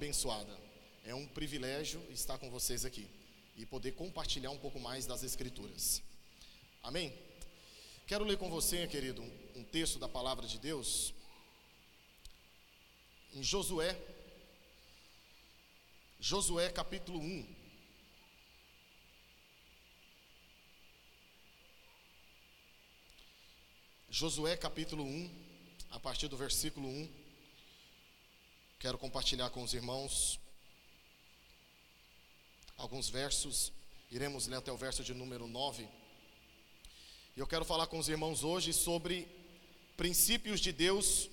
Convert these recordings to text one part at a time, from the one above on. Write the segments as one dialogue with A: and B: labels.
A: abençoada. É um privilégio estar com vocês aqui e poder compartilhar um pouco mais das Escrituras. Amém? Quero ler com você, querido, um texto da palavra de Deus em Josué, Josué capítulo 1. Josué capítulo 1, a partir do versículo 1. Quero compartilhar com os irmãos alguns versos. Iremos ler até o verso de número 9. E eu quero falar com os irmãos hoje sobre princípios de Deus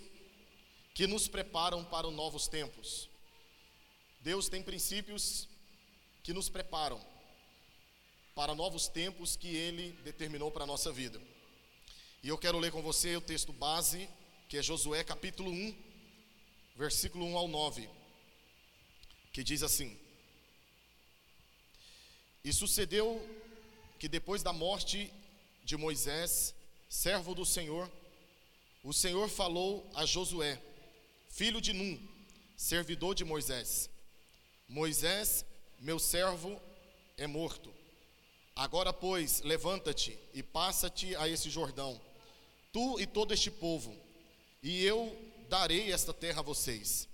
A: que nos preparam para os novos tempos. Deus tem princípios que nos preparam para novos tempos que Ele determinou para a nossa vida. E eu quero ler com você o texto base, que é Josué capítulo 1, versículo 1 ao 9, que diz assim: E sucedeu que depois da morte de Moisés, servo do Senhor, o Senhor falou a Josué, filho de Num, servidor de Moisés: Moisés, meu servo, é morto. Agora, pois, levanta-te e passa-te a esse Jordão, tu e todo este povo, e eu darei esta terra a vocês.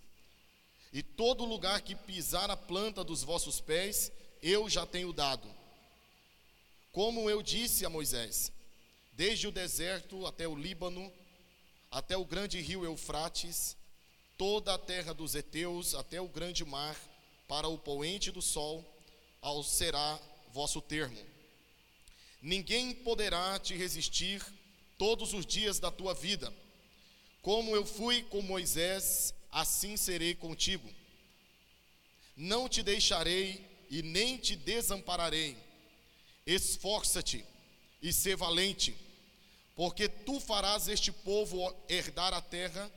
A: E todo lugar que pisar a planta dos vossos pés, eu já tenho dado como eu disse a Moisés, desde o deserto até o Líbano, até o grande rio Eufrates, toda a terra dos heteus até o grande mar, para o poente do sol, ao será vosso termo. Ninguém poderá te resistir todos os dias da tua vida. Como eu fui com Moisés, assim serei contigo. Não te deixarei e nem te desampararei Esforça-te e sê valente, porque tu farás este povo herdar a terra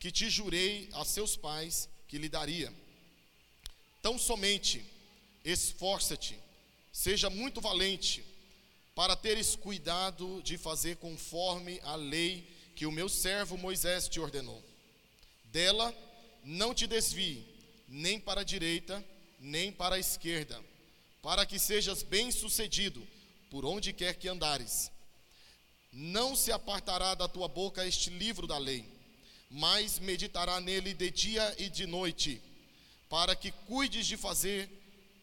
A: que te jurei a seus pais que lhe daria. Tão somente esforça-te, seja muito valente, para teres cuidado de fazer conforme a lei que o meu servo Moisés te ordenou. Dela não te desvie, nem para a direita, nem para a esquerda para que sejas bem-sucedido por onde quer que andares. Não se apartará da tua boca este livro da lei, mas meditará nele de dia e de noite, para que cuides de fazer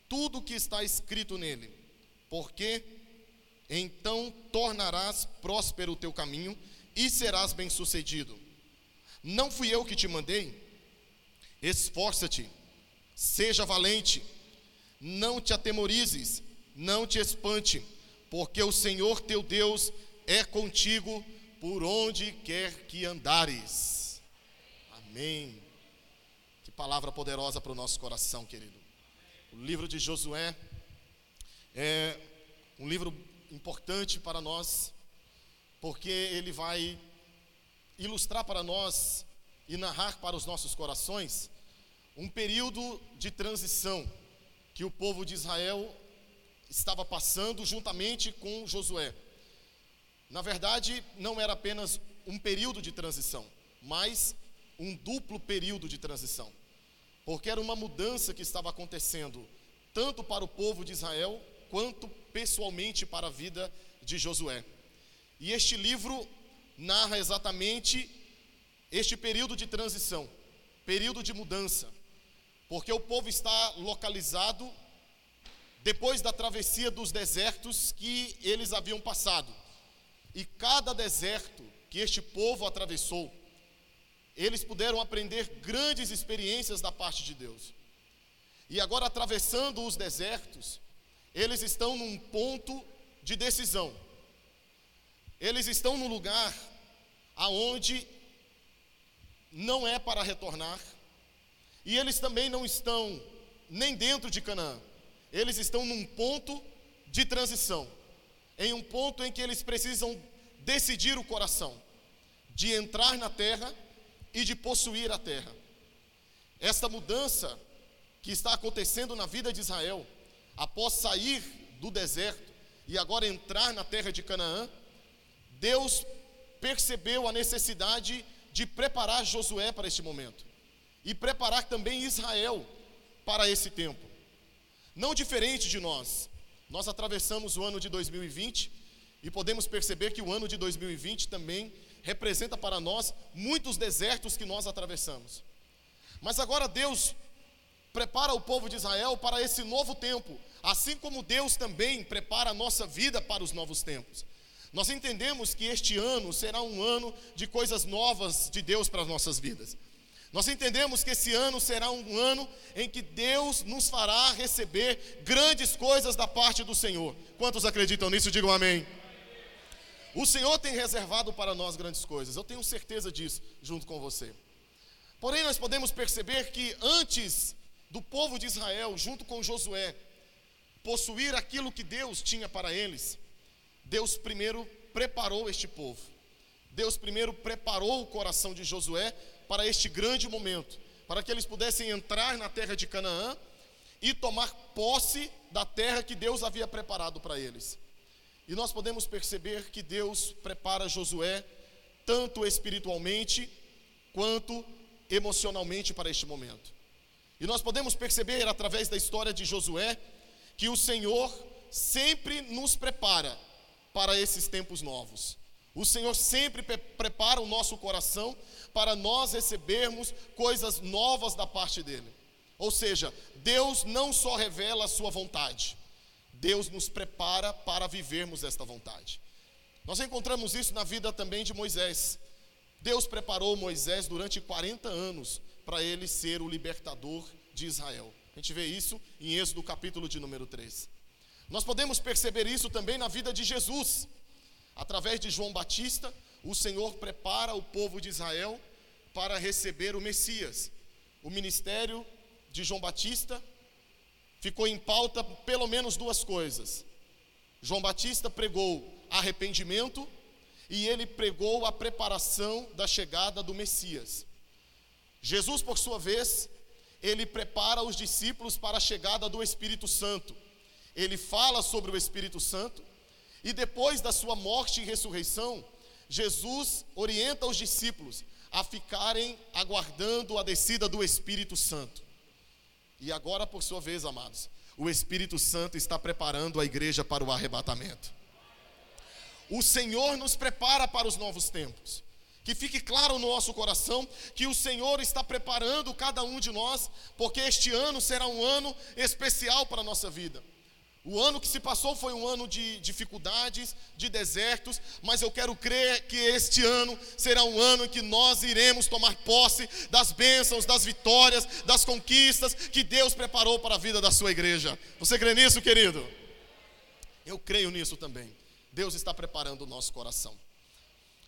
A: tudo o que está escrito nele, porque então tornarás próspero o teu caminho e serás bem-sucedido. Não fui eu que te mandei? Esforça-te, seja valente não te atemorizes, não te espante, porque o Senhor teu Deus é contigo por onde quer que andares. Amém. Que palavra poderosa para o nosso coração, querido. O livro de Josué é um livro importante para nós, porque ele vai ilustrar para nós e narrar para os nossos corações um período de transição que o povo de Israel estava passando juntamente com Josué. Na verdade, não era apenas um período de transição, mas um duplo período de transição, porque era uma mudança que estava acontecendo tanto para o povo de Israel quanto pessoalmente para a vida de Josué. E este livro narra exatamente este período de transição, período de mudança, porque o povo está localizado depois da travessia dos desertos que eles haviam passado. E cada deserto que este povo atravessou, eles puderam aprender grandes experiências da parte de Deus. E agora, atravessando os desertos, eles estão num ponto de decisão. Eles estão num lugar aonde não é para retornar, e eles também não estão nem dentro de Canaã. Eles estão num ponto de transição, em um ponto em que eles precisam decidir o coração de entrar na terra e de possuir a terra. Esta mudança que está acontecendo na vida de Israel, após sair do deserto e agora entrar na terra de Canaã, Deus percebeu a necessidade de preparar Josué para este momento. e preparar também Israel para esse tempo. Não diferente de nós, nós atravessamos o ano de 2020 e podemos perceber que o ano de 2020 também representa para nós muitos desertos que nós atravessamos. Mas agora Deus prepara o povo de Israel para esse novo tempo, assim como Deus também prepara a nossa vida para os novos tempos. Nós entendemos que este ano será um ano de coisas novas de Deus para as nossas vidas. Nós entendemos que esse ano será um ano em que Deus nos fará receber grandes coisas da parte do Senhor. Quantos acreditam nisso? Digam amém. O Senhor tem reservado para nós grandes coisas, eu tenho certeza disso, junto com você. Porém, nós podemos perceber que antes do povo de Israel, junto com Josué, possuir aquilo que Deus tinha para eles, Deus primeiro preparou este povo. Deus primeiro preparou o coração de Josué para este grande momento, para que eles pudessem entrar na terra de Canaã e tomar posse da terra que Deus havia preparado para eles. E nós podemos perceber que Deus prepara Josué tanto espiritualmente quanto emocionalmente para este momento. E nós podemos perceber através da história de Josué que o Senhor sempre nos prepara para esses tempos novos. O Senhor sempre prepara o nosso coração para nós recebermos coisas novas da parte dele. Ou seja, Deus não só revela a sua vontade, Deus nos prepara para vivermos esta vontade. Nós encontramos isso na vida também de Moisés. Deus preparou Moisés durante 40 anos para ele ser o libertador de Israel. A gente vê isso em Êxodo capítulo de número 3. Nós podemos perceber isso também na vida de Jesus. Através de João Batista, o Senhor prepara o povo de Israel para receber o Messias. O ministério de João Batista ficou em pauta pelo menos duas coisas. João Batista pregou arrependimento e ele pregou a preparação da chegada do Messias. Jesus, por sua vez, ele prepara os discípulos para a chegada do Espírito Santo. Ele fala sobre o Espírito Santo e depois da sua morte e ressurreição, Jesus orienta os discípulos a ficarem aguardando a descida do Espírito Santo. E agora, por sua vez, amados, o Espírito Santo está preparando a igreja para o arrebatamento. O Senhor nos prepara para os novos tempos. Que fique claro no nosso coração que o Senhor está preparando cada um de nós, porque este ano será um ano especial para a nossa vida. O ano que se passou foi um ano de dificuldades, de desertos, mas eu quero crer que este ano será um ano em que nós iremos tomar posse das bênçãos, das vitórias, das conquistas que Deus preparou para a vida da sua igreja. Você crê nisso, querido? Eu creio nisso também. Deus está preparando o nosso coração.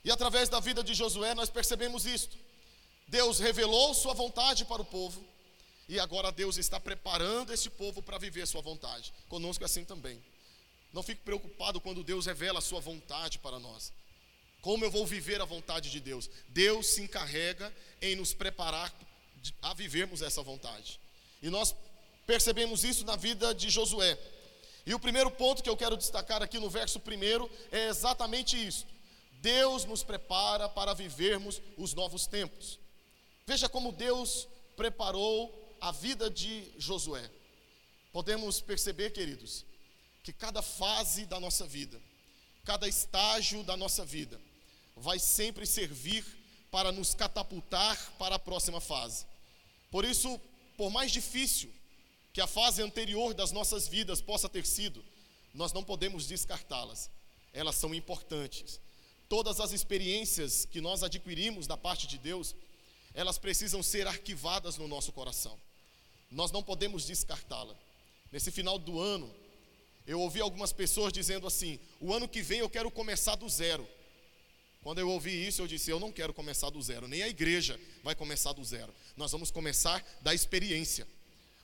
A: E através da vida de Josué nós percebemos isto. Deus revelou sua vontade para o povo e agora Deus está preparando esse povo para viver sua vontade. Conosco é assim também. Não fique preocupado quando Deus revela a sua vontade para nós. Como eu vou viver a vontade de Deus? Deus se encarrega em nos preparar a vivermos essa vontade. E nós percebemos isso na vida de Josué. E o primeiro ponto que eu quero destacar aqui no verso primeiro é exatamente isso. Deus nos prepara para vivermos os novos tempos. Veja como Deus preparou a vida de Josué, podemos perceber, queridos, que cada fase da nossa vida, cada estágio da nossa vida, vai sempre servir para nos catapultar para a próxima fase. Por isso, por mais difícil que a fase anterior das nossas vidas possa ter sido, nós não podemos descartá-las. Elas são importantes. Todas as experiências que nós adquirimos da parte de Deus, elas precisam ser arquivadas no nosso coração nós não podemos descartá-la. Nesse final do ano, eu ouvi algumas pessoas dizendo assim: o ano que vem eu quero começar do zero. Quando eu ouvi isso, eu disse: eu não quero começar do zero, nem a igreja vai começar do zero. Nós vamos começar da experiência,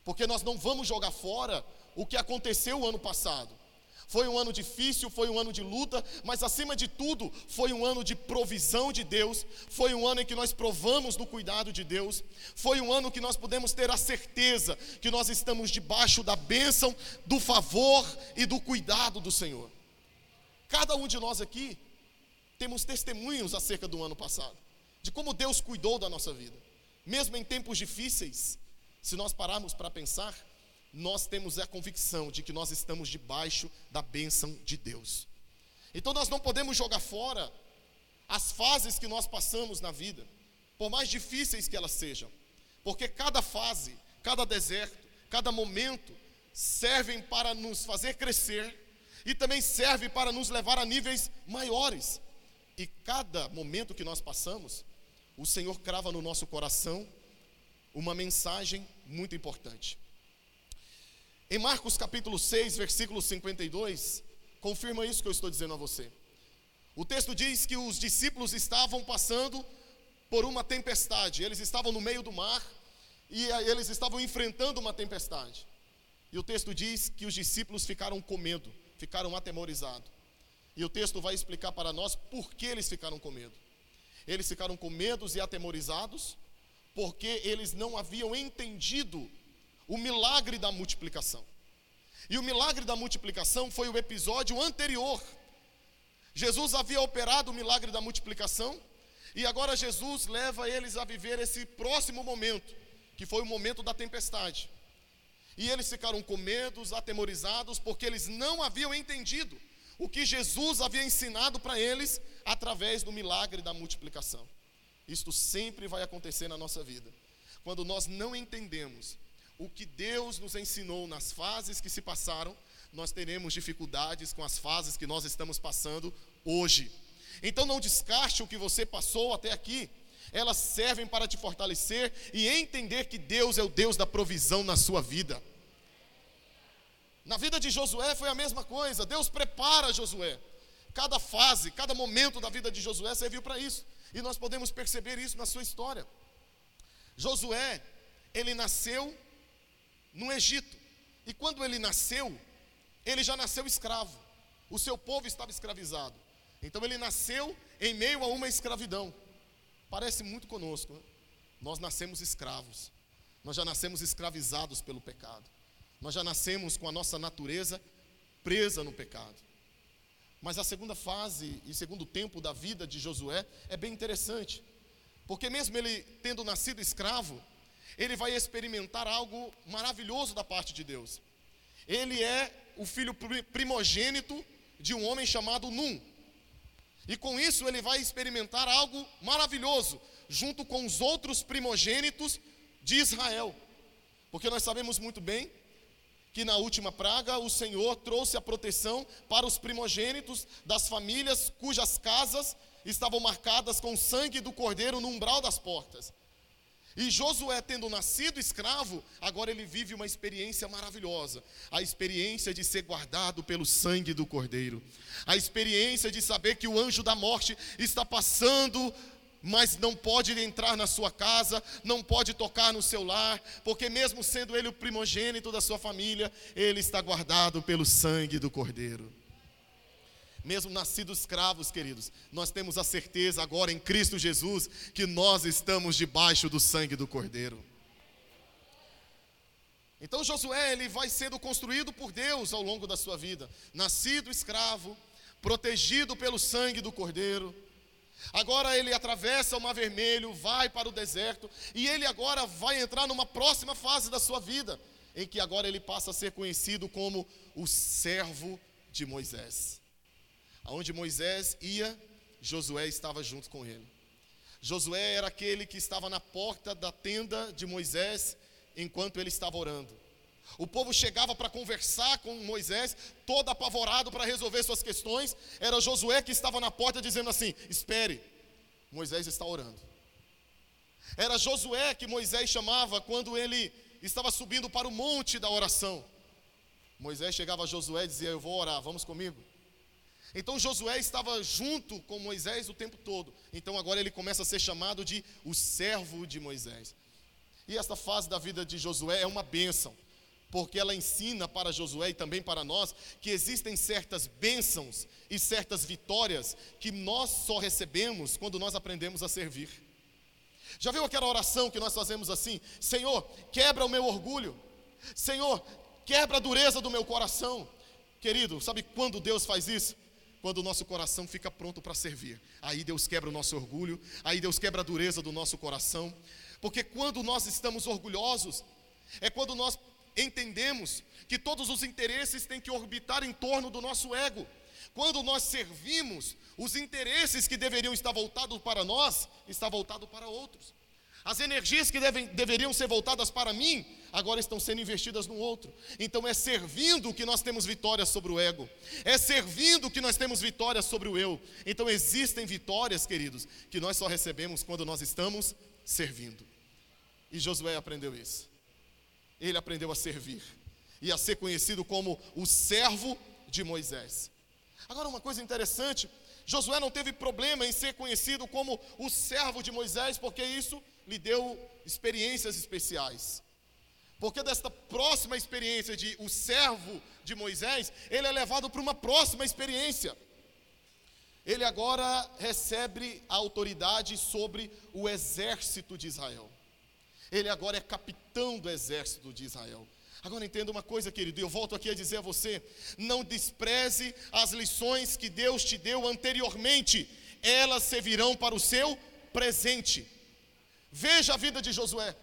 A: porque nós não vamos jogar fora o que aconteceu o ano passado. Foi um ano difícil, foi um ano de luta, mas acima de tudo, foi um ano de provisão de Deus, foi um ano em que nós provamos do cuidado de Deus, foi um ano que nós podemos ter a certeza que nós estamos debaixo da bênção, do favor e do cuidado do Senhor. Cada um de nós aqui temos testemunhos acerca do ano passado, de como Deus cuidou da nossa vida. mesmo em tempos difíceis, se nós pararmos para pensar, nós temos a convicção de que nós estamos debaixo da bênção de Deus. Então nós não podemos jogar fora as fases que nós passamos na vida, por mais difíceis que elas sejam, porque cada fase, cada deserto, cada momento servem para nos fazer crescer e também serve para nos levar a níveis maiores. E cada momento que nós passamos, o Senhor crava no nosso coração uma mensagem muito importante. Em Marcos capítulo 6, versículo 52, confirma isso que eu estou dizendo a você. O texto diz que os discípulos estavam passando por uma tempestade, eles estavam no meio do mar e eles estavam enfrentando uma tempestade. E o texto diz que os discípulos ficaram com medo, ficaram atemorizados. E o texto vai explicar para nós por que eles ficaram com medo. Eles ficaram com medos e atemorizados porque eles não haviam entendido o milagre da multiplicação. E o milagre da multiplicação foi o episódio anterior. Jesus havia operado o milagre da multiplicação e agora Jesus leva eles a viver esse próximo momento, que foi o momento da tempestade. E eles ficaram com medos, atemorizados, porque eles não haviam entendido o que Jesus havia ensinado para eles através do milagre da multiplicação. Isto sempre vai acontecer na nossa vida. Quando nós não entendemos o que Deus nos ensinou nas fases que se passaram, nós teremos dificuldades com as fases que nós estamos passando hoje. Então não descarte o que você passou até aqui. Elas servem para te fortalecer e entender que Deus é o Deus da provisão na sua vida. Na vida de Josué foi a mesma coisa. Deus prepara Josué. Cada fase, cada momento da vida de Josué serviu para isso. E nós podemos perceber isso na sua história. Josué, ele nasceu no Egito. E quando ele nasceu, ele já nasceu escravo. O seu povo estava escravizado. Então ele nasceu em meio a uma escravidão. Parece muito conosco. Né? Nós nascemos escravos. Nós já nascemos escravizados pelo pecado. Nós já nascemos com a nossa natureza presa no pecado. Mas a segunda fase e segundo tempo da vida de Josué é bem interessante. Porque mesmo ele tendo nascido escravo, ele vai experimentar algo maravilhoso da parte de Deus. Ele é o filho primogênito de um homem chamado Num. E com isso ele vai experimentar algo maravilhoso, junto com os outros primogênitos de Israel. Porque nós sabemos muito bem que na última praga o Senhor trouxe a proteção para os primogênitos das famílias cujas casas estavam marcadas com o sangue do cordeiro no umbral das portas. E Josué, tendo nascido escravo, agora ele vive uma experiência maravilhosa, a experiência de ser guardado pelo sangue do cordeiro, a experiência de saber que o anjo da morte está passando mas não pode entrar na sua casa, não pode tocar no seu lar, porque mesmo sendo ele o primogênito da sua família, ele está guardado pelo sangue do Cordeiro. Mesmo nascidos escravos, queridos, nós temos a certeza agora em Cristo Jesus que nós estamos debaixo do sangue do Cordeiro. Então Josué, ele vai sendo construído por Deus ao longo da sua vida, nascido escravo, protegido pelo sangue do Cordeiro, Agora ele atravessa o Mar Vermelho, vai para o deserto, e ele agora vai entrar numa próxima fase da sua vida, em que agora ele passa a ser conhecido como o servo de Moisés. Aonde Moisés ia, Josué estava junto com ele. Josué era aquele que estava na porta da tenda de Moisés enquanto ele estava orando. O povo chegava para conversar com Moisés, todo apavorado para resolver suas questões. Era Josué que estava na porta dizendo assim: Espere, Moisés está orando. Era Josué que Moisés chamava quando ele estava subindo para o monte da oração. Moisés chegava a Josué e dizia: Eu vou orar, vamos comigo. Então Josué estava junto com Moisés o tempo todo. Então agora ele começa a ser chamado de o servo de Moisés. E esta fase da vida de Josué é uma bênção porque ela ensina para Josué e também para nós que existem certas bênçãos e certas vitórias que nós só recebemos quando nós aprendemos a servir. Já viu aquela oração que nós fazemos assim? Senhor, quebra o meu orgulho. Senhor, quebra a dureza do meu coração. Querido, sabe quando Deus faz isso? Quando o nosso coração fica pronto para servir. Aí Deus quebra o nosso orgulho, aí Deus quebra a dureza do nosso coração, Porque quando nós estamos orgulhosos, é quando nós entendemos que todos os interesses têm que orbitar em torno do nosso ego. Quando nós servimos, os interesses que deveriam estar voltados para nós, está voltado para outros. As energias que devem, deveriam ser voltadas para mim, agora estão sendo investidas no outro. Então é servindo que nós temos vitória sobre o ego, é servindo que nós temos vitória sobre o eu. Então existem vitórias, queridos, que nós só recebemos quando nós estamos servindo. E Josué aprendeu isso. Ele aprendeu a servir e a ser conhecido como o servo de Moisés. Agora, uma coisa interessante: Josué não teve problema em ser conhecido como o servo de Moisés, porque isso lhe deu experiências especiais. Porque desta próxima experiência de o servo de Moisés, ele é levado para uma próxima experiência. Ele agora recebe a autoridade sobre o exército de Israel. Ele agora é capitão do exército de Israel. Agora entenda uma coisa, querido, e eu volto aqui a dizer a você: não despreze as lições que Deus te deu anteriormente, elas servirão para o seu presente. Veja a vida de Josué.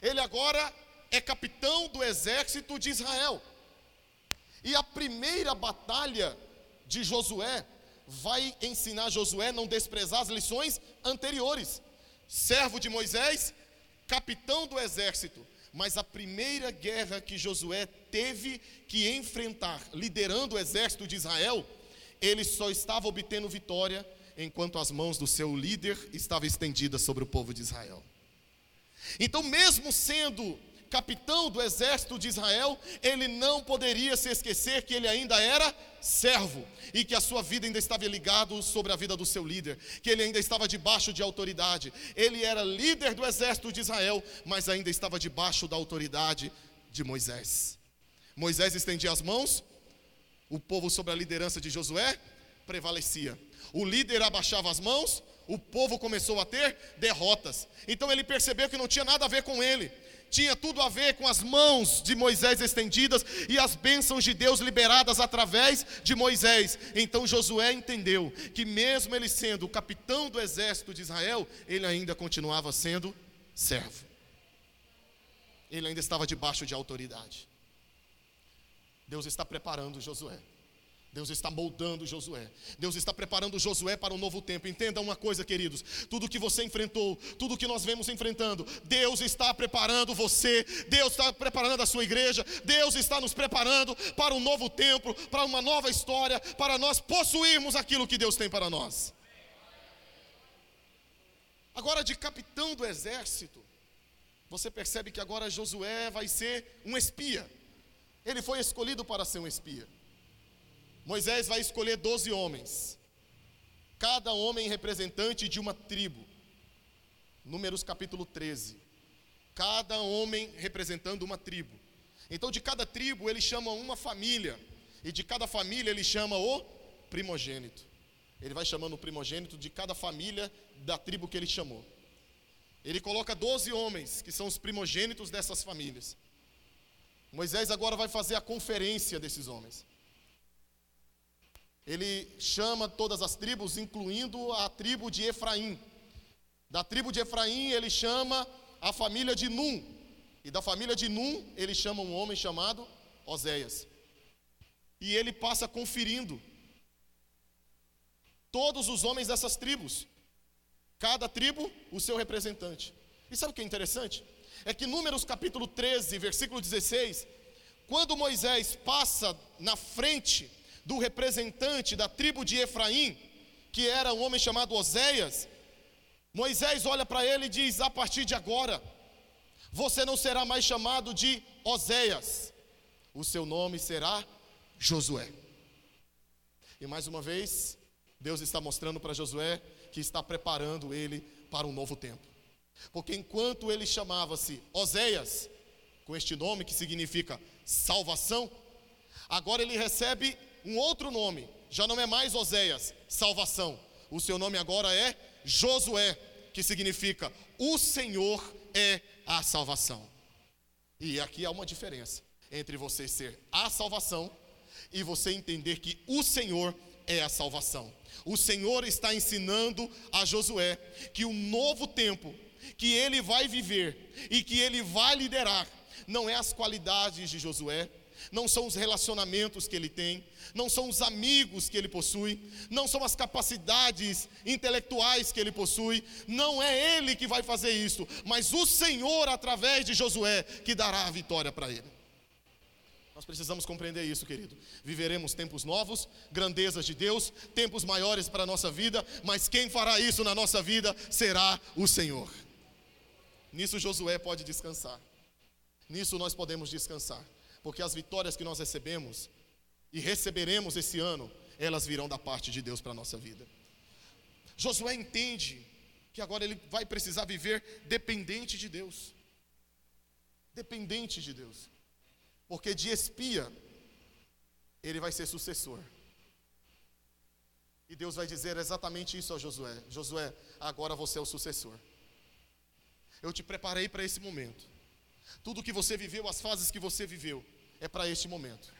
A: Ele agora é capitão do exército de Israel. E a primeira batalha de Josué vai ensinar Josué a não desprezar as lições anteriores. Servo de Moisés, capitão do exército. Mas a primeira guerra que Josué teve que enfrentar, liderando o exército de Israel, ele só estava obtendo vitória enquanto as mãos do seu líder estavam estendidas sobre o povo de Israel. Então, mesmo sendo capitão do exército de Israel, ele não poderia se esquecer que ele ainda era servo e que a sua vida ainda estava ligado sobre a vida do seu líder, que ele ainda estava debaixo de autoridade. Ele era líder do exército de Israel, mas ainda estava debaixo da autoridade de Moisés. Moisés estendia as mãos, o povo sob a liderança de Josué prevalecia. O líder abaixava as mãos, o povo começou a ter derrotas. Então ele percebeu que não tinha nada a ver com ele, tinha tudo a ver com as mãos de Moisés estendidas e as bênçãos de Deus liberadas através de Moisés. Então Josué entendeu que, mesmo ele sendo o capitão do exército de Israel, ele ainda continuava sendo servo, ele ainda estava debaixo de autoridade. Deus está preparando Josué. Deus está moldando Josué. Deus está preparando Josué para um novo tempo. Entenda uma coisa, queridos: tudo que você enfrentou, tudo que nós vemos enfrentando, Deus está preparando você, Deus está preparando a sua igreja, Deus está nos preparando para um novo tempo, para uma nova história, para nós possuirmos aquilo que Deus tem para nós. Agora, de capitão do exército, você percebe que agora Josué vai ser um espia. Ele foi escolhido para ser um espia. Moisés vai escolher doze homens, cada homem representante de uma tribo. Números capítulo 13. Cada homem representando uma tribo. Então, de cada tribo, ele chama uma família, e de cada família, ele chama o primogênito. Ele vai chamando o primogênito de cada família da tribo que ele chamou. Ele coloca doze homens, que são os primogênitos dessas famílias. Moisés agora vai fazer a conferência desses homens ele chama todas as tribos, incluindo a tribo de Efraim. Da tribo de Efraim, ele chama a família de Num. E da família de Num, ele chama um homem chamado Oséias. E ele passa conferindo todos os homens dessas tribos. Cada tribo, o seu representante. E sabe o que é interessante? É que Números capítulo 13, versículo 16, quando Moisés passa na frente do representante da tribo de Efraim, que era um homem chamado Oséias, Moisés olha para ele e diz: A partir de agora, você não será mais chamado de Oséias, o seu nome será Josué. E mais uma vez, Deus está mostrando para Josué que está preparando ele para um novo tempo. Porque enquanto ele chamava-se Oséias, com este nome que significa salvação, agora ele recebe um outro nome, já não é mais Oséias, salvação. O seu nome agora é Josué, que significa o Senhor é a salvação. E aqui há uma diferença entre você ser a salvação e você entender que o Senhor é a salvação. O Senhor está ensinando a Josué que o novo tempo que ele vai viver e que ele vai liderar, não é as qualidades de Josué, não são os relacionamentos que ele tem, não são os amigos que ele possui, não são as capacidades intelectuais que ele possui, não é ele que vai fazer isso, mas o Senhor, através de Josué, que dará a vitória para ele. Nós precisamos compreender isso, querido. Viveremos tempos novos, grandezas de Deus, tempos maiores para a nossa vida, mas quem fará isso na nossa vida será o Senhor. Nisso Josué pode descansar. Nisso nós podemos descansar porque as vitórias que nós recebemos e receberemos esse ano, elas virão da parte de Deus para a nossa vida. Josué entende que agora ele vai precisar viver dependente de Deus. Dependente de Deus. Porque de espia, ele vai ser sucessor. E Deus vai dizer exatamente isso a Josué: Josué, agora você é o sucessor. Eu te preparei para esse momento. Tudo que você viveu, as fases que você viveu, é para este momento.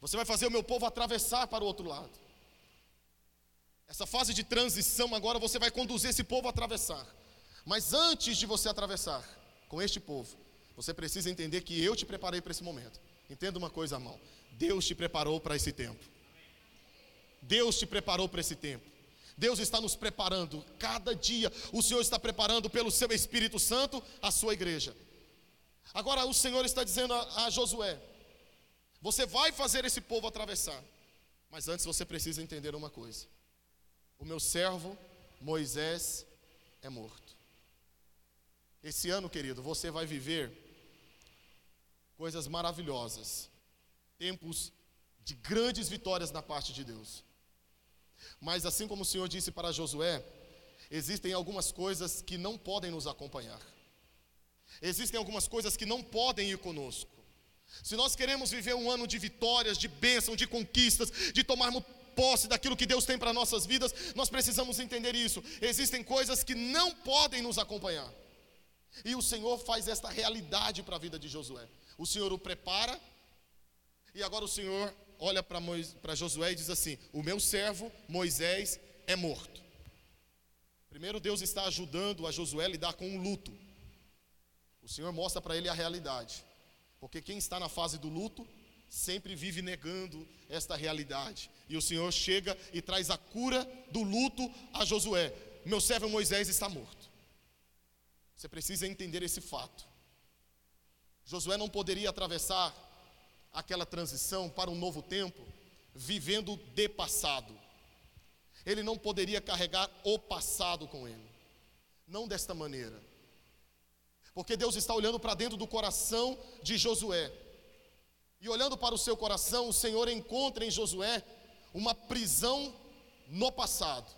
A: Você vai fazer o meu povo atravessar para o outro lado. Essa fase de transição agora você vai conduzir esse povo a atravessar. Mas antes de você atravessar com este povo, você precisa entender que eu te preparei para esse momento. Entenda uma coisa, irmão. Deus te preparou para esse tempo. Deus te preparou para esse tempo. Deus está nos preparando. Cada dia o Senhor está preparando pelo seu Espírito Santo a sua igreja. Agora o Senhor está dizendo a, a Josué: Você vai fazer esse povo atravessar. Mas antes você precisa entender uma coisa: O meu servo Moisés é morto. Esse ano, querido, você vai viver coisas maravilhosas, tempos de grandes vitórias na parte de Deus. Mas assim como o Senhor disse para Josué, existem algumas coisas que não podem nos acompanhar. Existem algumas coisas que não podem ir conosco. Se nós queremos viver um ano de vitórias, de bênção, de conquistas, de tomarmos posse daquilo que Deus tem para nossas vidas, nós precisamos entender isso. Existem coisas que não podem nos acompanhar. E o Senhor faz esta realidade para a vida de Josué. O Senhor o prepara, e agora o Senhor olha para Josué e diz assim: O meu servo Moisés é morto. Primeiro, Deus está ajudando a Josué a lidar com um luto. O Senhor mostra para ele a realidade. Porque quem está na fase do luto sempre vive negando esta realidade. E o Senhor chega e traz a cura do luto a Josué. Meu servo Moisés está morto. Você precisa entender esse fato. Josué não poderia atravessar aquela transição para um novo tempo vivendo de passado. Ele não poderia carregar o passado com ele. Não desta maneira. Porque Deus está olhando para dentro do coração de Josué. E olhando para o seu coração, o Senhor encontra em Josué uma prisão no passado.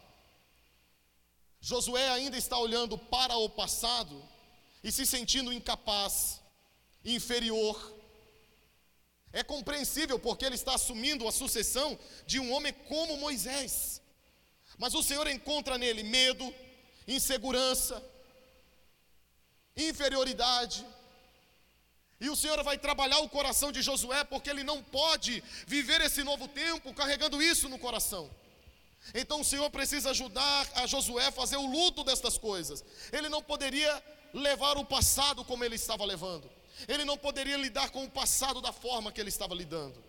A: Josué ainda está olhando para o passado e se sentindo incapaz, inferior. É compreensível porque ele está assumindo a sucessão de um homem como Moisés. Mas o Senhor encontra nele medo, insegurança, inferioridade. E o Senhor vai trabalhar o coração de Josué, porque ele não pode viver esse novo tempo carregando isso no coração. Então o Senhor precisa ajudar a Josué a fazer o luto destas coisas. Ele não poderia levar o passado como ele estava levando. Ele não poderia lidar com o passado da forma que ele estava lidando.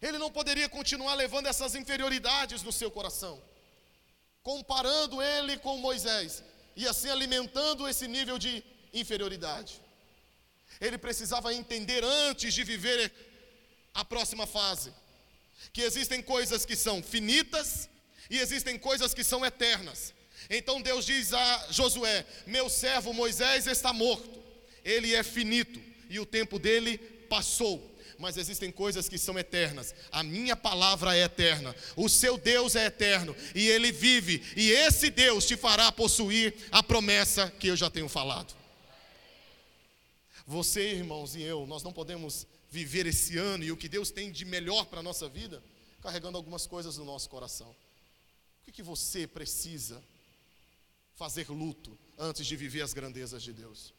A: Ele não poderia continuar levando essas inferioridades no seu coração. Comparando ele com Moisés, e assim alimentando esse nível de inferioridade. Ele precisava entender antes de viver a próxima fase que existem coisas que são finitas e existem coisas que são eternas. Então Deus diz a Josué: Meu servo Moisés está morto, ele é finito e o tempo dele passou mas existem coisas que são eternas. A minha palavra é eterna, o seu Deus é eterno e ele vive, e esse Deus te fará possuir a promessa que eu já tenho falado. Você, irmãos, e eu, nós não podemos viver esse ano e o que Deus tem de melhor para a nossa vida carregando algumas coisas no nosso coração. O que, que você precisa fazer luto antes de viver as grandezas de Deus?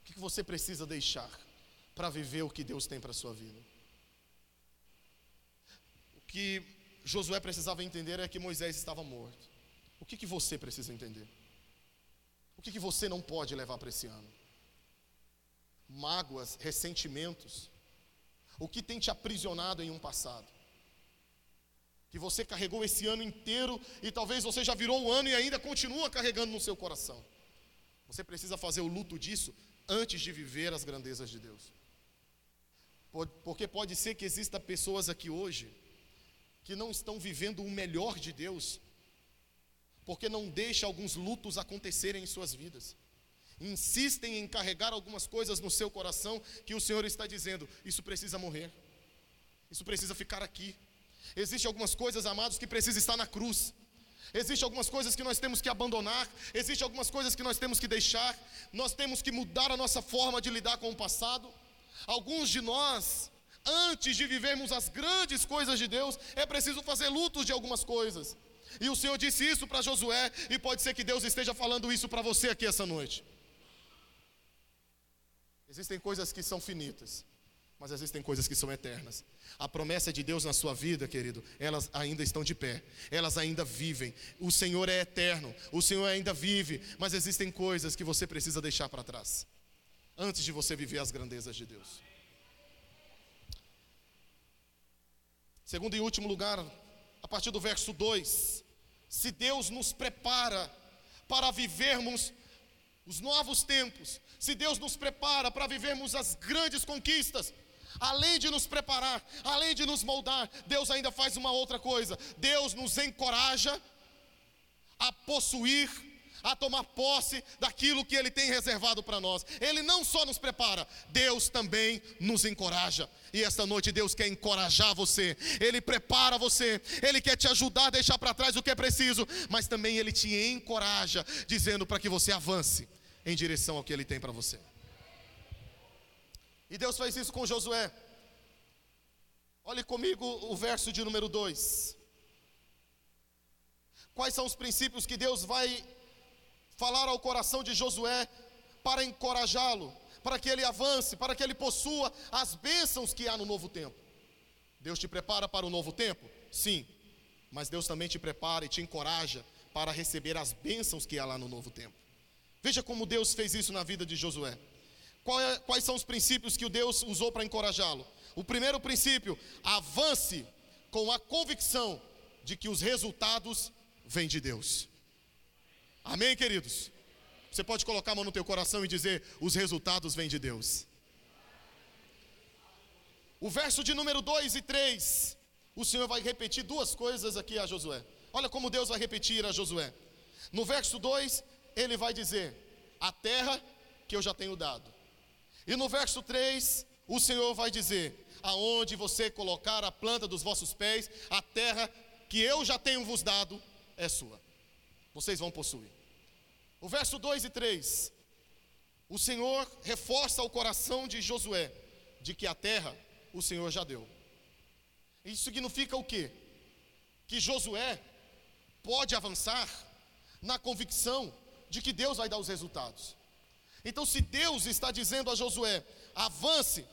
A: O que, que você precisa deixar? Para viver o que Deus tem para a sua vida. O que Josué precisava entender é que Moisés estava morto. O que, que você precisa entender? O que, que você não pode levar para esse ano? Mágoas, ressentimentos. O que tem te aprisionado em um passado? Que você carregou esse ano inteiro e talvez você já virou o ano e ainda continua carregando no seu coração. Você precisa fazer o luto disso antes de viver as grandezas de Deus. Porque pode ser que exista pessoas aqui hoje que não estão vivendo o melhor de Deus, porque não deixa alguns lutos acontecerem em suas vidas. Insistem em carregar algumas coisas no seu coração que o Senhor está dizendo: isso precisa morrer. Isso precisa ficar aqui. Existem algumas coisas, amados, que precisam estar na cruz. Existem algumas coisas que nós temos que abandonar, existem algumas coisas que nós temos que deixar, nós temos que mudar a nossa forma de lidar com o passado. Alguns de nós, antes de vivermos as grandes coisas de Deus, é preciso fazer lutos de algumas coisas. E o Senhor disse isso para Josué, e pode ser que Deus esteja falando isso para você aqui essa noite. Existem coisas que são finitas, mas existem coisas que são eternas. A promessa de Deus na sua vida, querido, elas ainda estão de pé, elas ainda vivem. O Senhor é eterno, o Senhor ainda vive, mas existem coisas que você precisa deixar para trás, antes de você viver as grandezas de Deus. Segundo e último lugar, a partir do verso 2: se Deus nos prepara para vivermos os novos tempos, se Deus nos prepara para vivermos as grandes conquistas, além de nos preparar, além de nos moldar, Deus ainda faz uma outra coisa: Deus nos encoraja a possuir, a tomar posse daquilo que Ele tem reservado para nós. Ele não só nos prepara, Deus também nos encoraja. E esta noite Deus quer encorajar você, Ele prepara você, Ele quer te ajudar a deixar para trás o que é preciso, mas também Ele te encoraja, dizendo para que você avance em direção ao que Ele tem para você. E Deus fez isso com Josué. Olhe comigo o verso de número 2. Quais são os princípios que Deus vai falar ao coração de Josué para encorajá-lo, para que ele avance, para que ele possua as bênçãos que há no novo tempo? Deus te prepara para o novo tempo? Sim, mas Deus também te prepara e te encoraja para receber as bênçãos que há lá no novo tempo. Veja como Deus fez isso na vida de Josué. É, quais são os princípios que o Deus usou para encorajá-lo? O primeiro princípio, avance com a convicção de que os resultados vêm de Deus. Amém, queridos? Você pode colocar a mão no teu coração e dizer: os resultados vêm de Deus. O verso de número 2 e 3, o Senhor vai repetir duas coisas aqui a Josué. Olha como Deus vai repetir a Josué. No verso 2, ele vai dizer: A terra que eu já tenho dado. E no verso 3, o Senhor vai dizer: Aonde você colocar a planta dos vossos pés, a terra que eu já tenho vos dado é sua. Vocês vão possuir. O verso 2 e 3, o Senhor reforça o coração de Josué de que a terra o Senhor já deu. Isso significa o quê? Que Josué pode avançar na convicção de que Deus vai dar os resultados. Então, se Deus está dizendo a Josué, avance,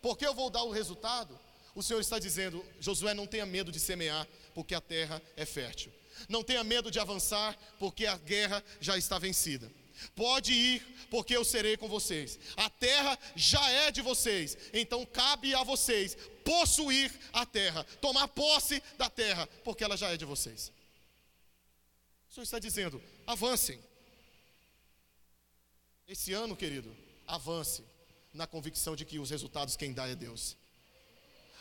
A: porque eu vou dar o resultado, o Senhor está dizendo, Josué, não tenha medo de semear, porque a terra é fértil. Não tenha medo de avançar, porque a guerra já está vencida. Pode ir, porque eu serei com vocês. A terra já é de vocês, então cabe a vocês possuir a terra, tomar posse da terra, porque ela já é de vocês. O Senhor está dizendo: avancem, esse ano, querido, avance na convicção de que os resultados quem dá é Deus.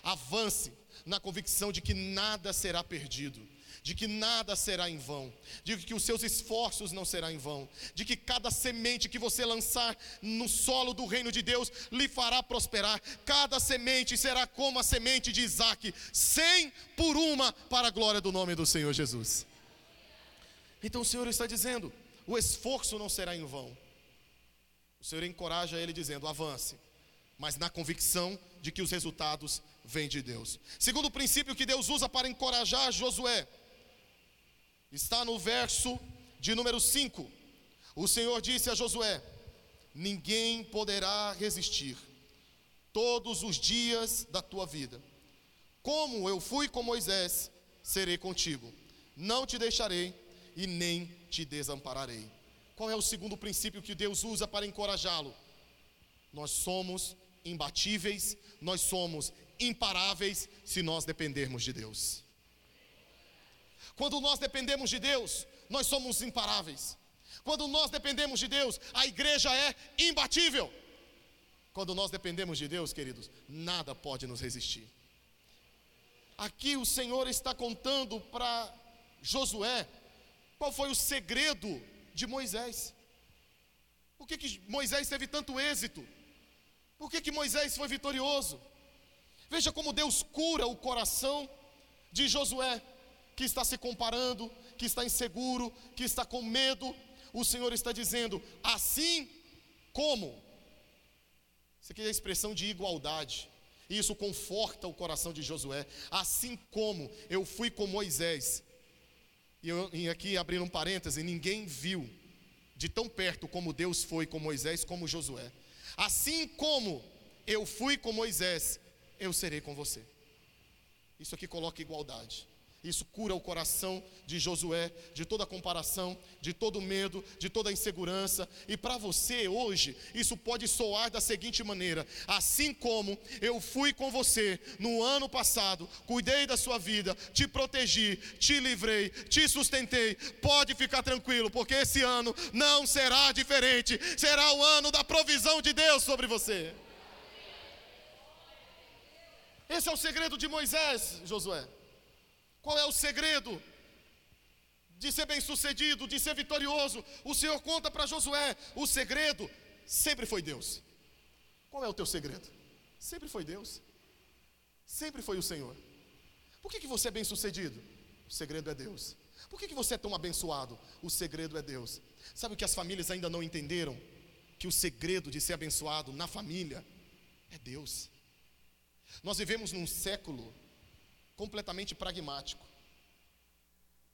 A: Avance na convicção de que nada será perdido, de que nada será em vão, de que os seus esforços não serão em vão, de que cada semente que você lançar no solo do reino de Deus lhe fará prosperar. Cada semente será como a semente de Isaac, cem por uma para a glória do nome do Senhor Jesus. Então o Senhor está dizendo: o esforço não será em vão. O Senhor encoraja ele dizendo: avance, mas na convicção de que os resultados vêm de Deus. Segundo princípio que Deus usa para encorajar Josué, está no verso de número 5. O Senhor disse a Josué: Ninguém poderá resistir todos os dias da tua vida. Como eu fui com Moisés, serei contigo. Não te deixarei e nem te desampararei. qual é o segundo princípio que Deus usa para encorajá-lo? Nós somos imbatíveis, nós somos imparáveis se nós dependermos de Deus. Quando nós dependemos de Deus, nós somos imparáveis. Quando nós dependemos de Deus, a igreja é imbatível. Quando nós dependemos de Deus, queridos, nada pode nos resistir. Aqui o Senhor está contando para Josué qual foi o segredo de Moisés. Por que, que Moisés teve tanto êxito? Por que, que Moisés foi vitorioso? Veja como Deus cura o coração de Josué, que está se comparando, que está inseguro, que está com medo. O Senhor está dizendo: assim como. Isso aqui é a expressão de igualdade. E isso conforta o coração de Josué. Assim como eu fui com Moisés. E, eu, e aqui abrindo um parêntese, ninguém viu de tão perto como Deus foi com Moisés, como Josué. Assim como eu fui com Moisés, eu serei com você. Isso aqui coloca igualdade. Isso cura o coração de Josué, de toda comparação, de todo medo, de toda insegurança. E para você hoje, isso pode soar da seguinte maneira: assim como eu fui com você no ano passado, cuidei da sua vida, te protegi, te livrei, te sustentei, pode ficar tranquilo, porque esse ano não será diferente. Será o ano da provisão de Deus sobre você. Esse é o segredo de Moisés, Josué. Qual é o segredo de ser bem-sucedido, de ser vitorioso? O Senhor conta para Josué: o segredo sempre foi Deus. Qual é o teu segredo? Sempre foi Deus. Sempre foi o Senhor. Por que, que você é bem-sucedido? O segredo é Deus. Por que, que você é tão abençoado? O segredo é Deus. Sabe o que as famílias ainda não entenderam? Que o segredo de ser abençoado na família é Deus. Nós vivemos num século completamente pragmático.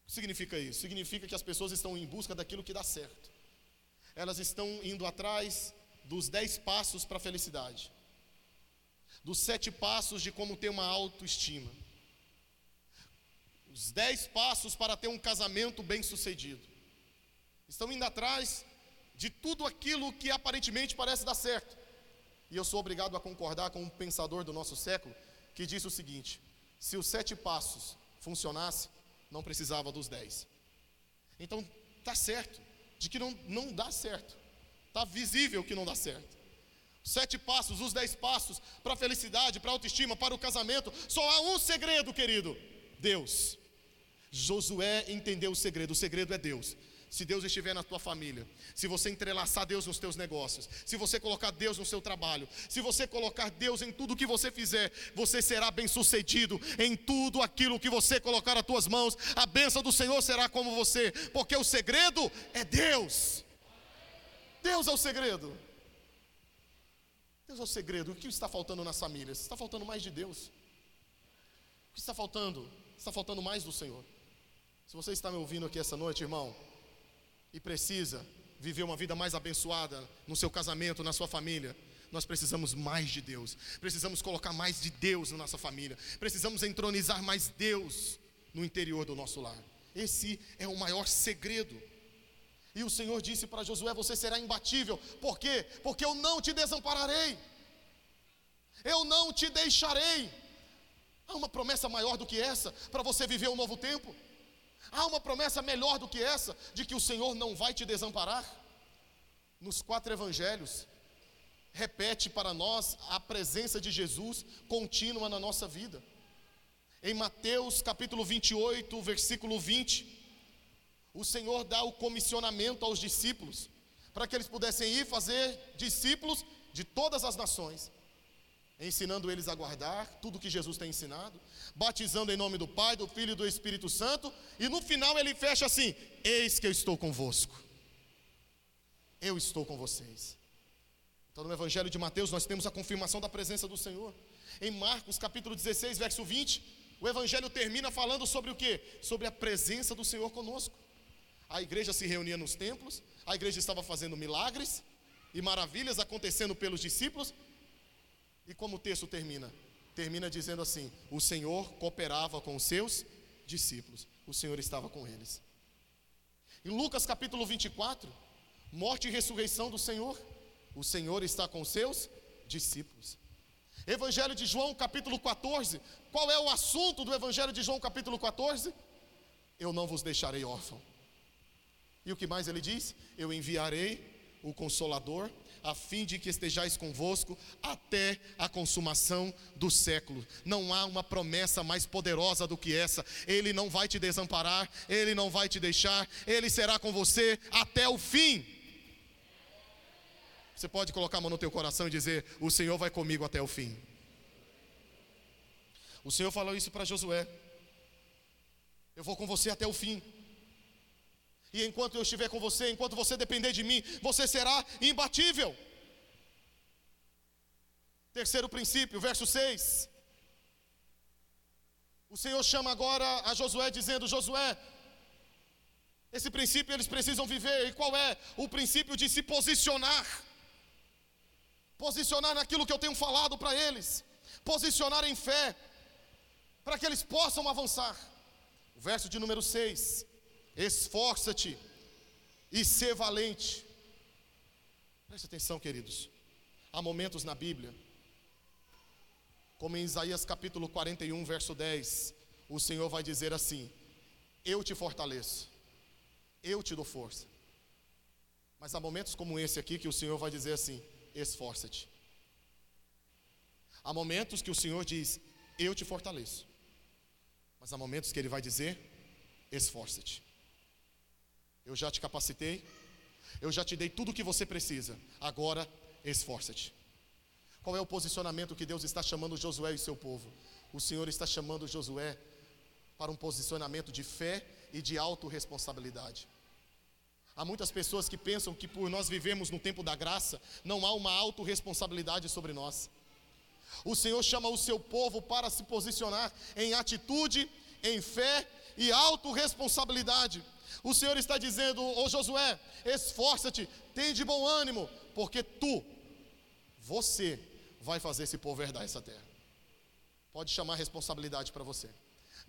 A: O que significa isso? Significa que as pessoas estão em busca daquilo que dá certo. Elas estão indo atrás dos dez passos para a felicidade, dos sete passos de como ter uma autoestima, os dez passos para ter um casamento bem sucedido. Estão indo atrás de tudo aquilo que aparentemente parece dar certo. E eu sou obrigado a concordar com um pensador do nosso século que disse o seguinte: se os sete passos funcionassem, não precisava dos dez. Então, está certo, de que não, não dá certo. Está visível que não dá certo. Sete passos, os dez passos para a felicidade, para a autoestima, para o casamento. Só há um segredo, querido: Deus. Josué entendeu o segredo, o segredo é Deus se Deus estiver na tua família, se você entrelaçar Deus nos teus negócios, se você colocar Deus no seu trabalho, se você colocar Deus em tudo que você fizer, você será bem-sucedido em tudo aquilo que você colocar as tuas mãos. A bênção do Senhor será como você, porque o segredo é Deus. Deus é o segredo. Deus é o segredo. O que está faltando nas famílias? Está faltando mais de Deus. O que está faltando? Está faltando mais do Senhor. Se você está me ouvindo aqui essa noite, irmão, e precisa viver uma vida mais abençoada no seu casamento, na sua família, nós precisamos mais de Deus, precisamos colocar mais de Deus na nossa família, precisamos entronizar mais Deus no interior do nosso lar. Esse é o maior segredo. E o Senhor disse para Josué: Você será imbatível, por quê? Porque eu não te desampararei, eu não te deixarei. Há uma promessa maior do que essa para você viver um novo tempo? Há uma promessa melhor do que essa, de que o Senhor não vai te desamparar? Nos quatro evangelhos, repete para nós a presença de Jesus contínua na nossa vida. Em Mateus capítulo 28, versículo 20, o Senhor dá o comissionamento aos discípulos, para que eles pudessem ir fazer discípulos de todas as nações ensinando eles a guardar tudo que Jesus tem ensinado, batizando em nome do Pai, do Filho e do Espírito Santo, e no final ele fecha assim: Eis que eu estou convosco. Eu estou com vocês. Então, no Evangelho de Mateus, nós temos a confirmação da presença do Senhor. Em Marcos, capítulo 16, verso 20, o Evangelho termina falando sobre o que? Sobre a presença do Senhor conosco. A igreja se reunia nos templos, a igreja estava fazendo milagres e maravilhas acontecendo pelos discípulos, e como o texto termina? Termina dizendo assim: O Senhor cooperava com os seus discípulos, o Senhor estava com eles. Em Lucas capítulo 24, morte e ressurreição do Senhor. O Senhor está com seus discípulos. Evangelho de João, capítulo 14. Qual é o assunto do Evangelho de João, capítulo 14? Eu não vos deixarei órfão. E o que mais ele diz? Eu enviarei o Consolador, a fim de que estejais convosco até a consumação do século. Não há uma promessa mais poderosa do que essa. Ele não vai te desamparar, ele não vai te deixar, ele será com você até o fim. Você pode colocar a mão no teu coração e dizer: O Senhor vai comigo até o fim. O Senhor falou isso para Josué. Eu vou com você até o fim. E enquanto eu estiver com você, enquanto você depender de mim, você será imbatível. Terceiro princípio, verso 6. O Senhor chama agora a Josué, dizendo: Josué, esse princípio eles precisam viver. E qual é? O princípio de se posicionar. Posicionar naquilo que eu tenho falado para eles. Posicionar em fé. Para que eles possam avançar. O verso de número 6 esforça-te e ser valente. Preste atenção, queridos. Há momentos na Bíblia, como em Isaías capítulo 41, verso 10, o Senhor vai dizer assim: Eu te fortaleço, eu te dou força. Mas há momentos como esse aqui que o Senhor vai dizer assim: Esforça-te. Há momentos que o Senhor diz: Eu te fortaleço. Mas há momentos que Ele vai dizer: Esforça-te. Eu já te capacitei, eu já te dei tudo o que você precisa, agora esforça-te. Qual é o posicionamento que Deus está chamando Josué e seu povo? O Senhor está chamando Josué para um posicionamento de fé e de autorresponsabilidade. Há muitas pessoas que pensam que por nós vivemos no tempo da graça, não há uma autorresponsabilidade sobre nós. O Senhor chama o seu povo para se posicionar em atitude, em fé e autorresponsabilidade. O Senhor está dizendo, ô Josué, esforça-te, tem de bom ânimo, porque tu, você, vai fazer esse povo herdar essa terra. Pode chamar responsabilidade para você.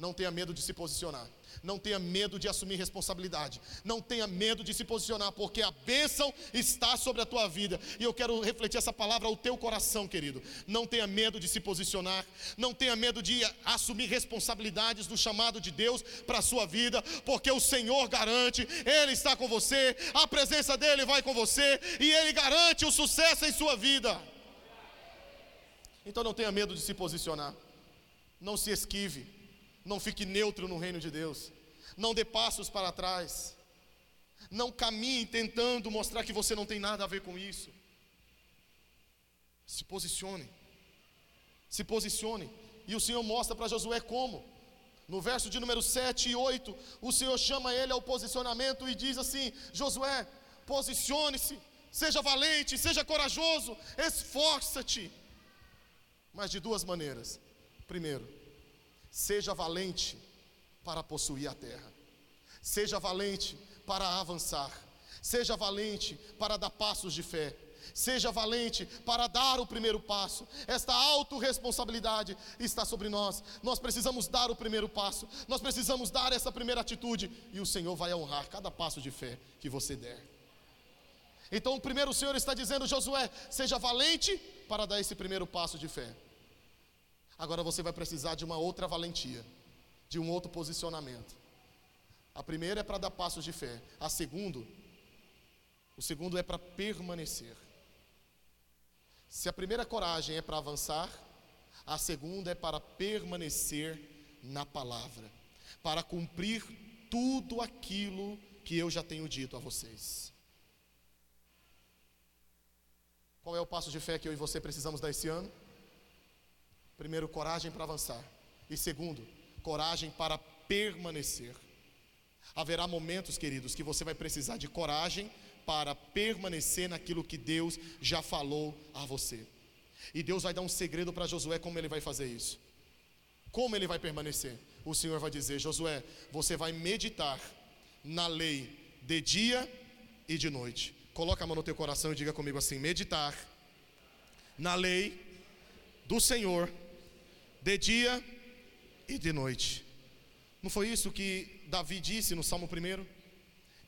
A: Não tenha medo de se posicionar. Não tenha medo de assumir responsabilidade. Não tenha medo de se posicionar, porque a bênção está sobre a tua vida. E eu quero refletir essa palavra ao teu coração, querido. Não tenha medo de se posicionar. Não tenha medo de assumir responsabilidades do chamado de Deus para a sua vida, porque o Senhor garante, Ele está com você, a presença dEle vai com você e Ele garante o sucesso em sua vida. Então não tenha medo de se posicionar. Não se esquive não fique neutro no reino de Deus. Não dê passos para trás. Não caminhe tentando mostrar que você não tem nada a ver com isso. Se posicione. Se posicione. E o Senhor mostra para Josué como. No verso de número 7 e 8, o Senhor chama ele ao posicionamento e diz assim: Josué, posicione-se, seja valente, seja corajoso, esforça-te. Mas de duas maneiras. Primeiro, Seja valente para possuir a terra. Seja valente para avançar. Seja valente para dar passos de fé. Seja valente para dar o primeiro passo. Esta autorresponsabilidade está sobre nós. Nós precisamos dar o primeiro passo. Nós precisamos dar essa primeira atitude. E o Senhor vai honrar cada passo de fé que você der. Então, primeiro o Senhor está dizendo, Josué, seja valente para dar esse primeiro passo de fé. Agora você vai precisar de uma outra valentia, de um outro posicionamento. A primeira é para dar passos de fé. A segundo, o segundo é para permanecer. Se a primeira coragem é para avançar, a segunda é para permanecer na palavra, para cumprir tudo aquilo que eu já tenho dito a vocês. Qual é o passo de fé que eu e você precisamos dar esse ano? Primeiro, coragem para avançar. E segundo, coragem para permanecer. Haverá momentos, queridos, que você vai precisar de coragem para permanecer naquilo que Deus já falou a você. E Deus vai dar um segredo para Josué como ele vai fazer isso. Como ele vai permanecer? O Senhor vai dizer: Josué, você vai meditar na lei de dia e de noite. Coloca a mão no teu coração e diga comigo assim: meditar na lei do Senhor de dia e de noite. Não foi isso que Davi disse no Salmo 1?